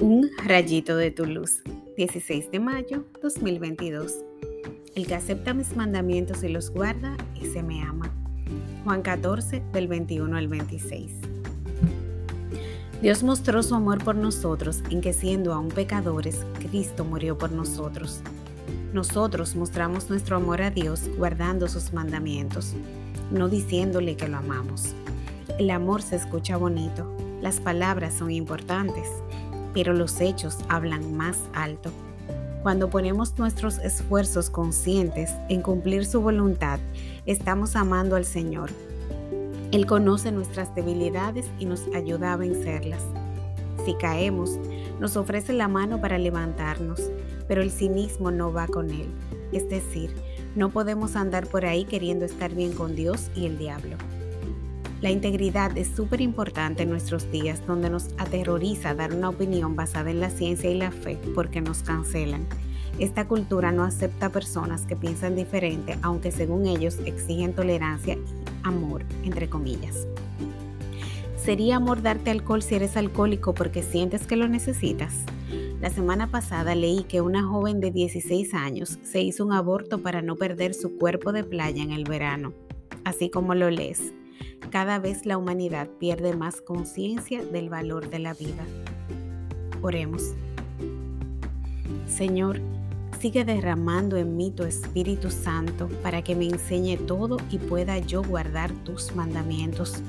Un rayito de tu luz, 16 de mayo 2022. El que acepta mis mandamientos y los guarda, ese me ama. Juan 14 del 21 al 26. Dios mostró su amor por nosotros en que siendo aún pecadores, Cristo murió por nosotros. Nosotros mostramos nuestro amor a Dios guardando sus mandamientos, no diciéndole que lo amamos. El amor se escucha bonito, las palabras son importantes, pero los hechos hablan más alto. Cuando ponemos nuestros esfuerzos conscientes en cumplir su voluntad, estamos amando al Señor. Él conoce nuestras debilidades y nos ayuda a vencerlas. Si caemos, nos ofrece la mano para levantarnos, pero el cinismo no va con Él. Es decir, no podemos andar por ahí queriendo estar bien con Dios y el diablo. La integridad es súper importante en nuestros días donde nos aterroriza dar una opinión basada en la ciencia y la fe porque nos cancelan. Esta cultura no acepta personas que piensan diferente, aunque según ellos exigen tolerancia y amor, entre comillas. ¿Sería amor darte alcohol si eres alcohólico porque sientes que lo necesitas? La semana pasada leí que una joven de 16 años se hizo un aborto para no perder su cuerpo de playa en el verano. Así como lo lees, cada vez la humanidad pierde más conciencia del valor de la vida. Oremos. Señor, sigue derramando en mí tu Espíritu Santo para que me enseñe todo y pueda yo guardar tus mandamientos.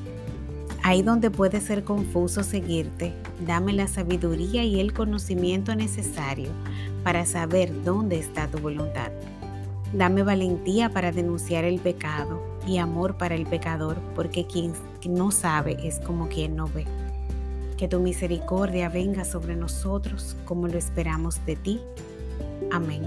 Ahí donde puede ser confuso seguirte, dame la sabiduría y el conocimiento necesario para saber dónde está tu voluntad. Dame valentía para denunciar el pecado y amor para el pecador, porque quien no sabe es como quien no ve. Que tu misericordia venga sobre nosotros como lo esperamos de ti. Amén.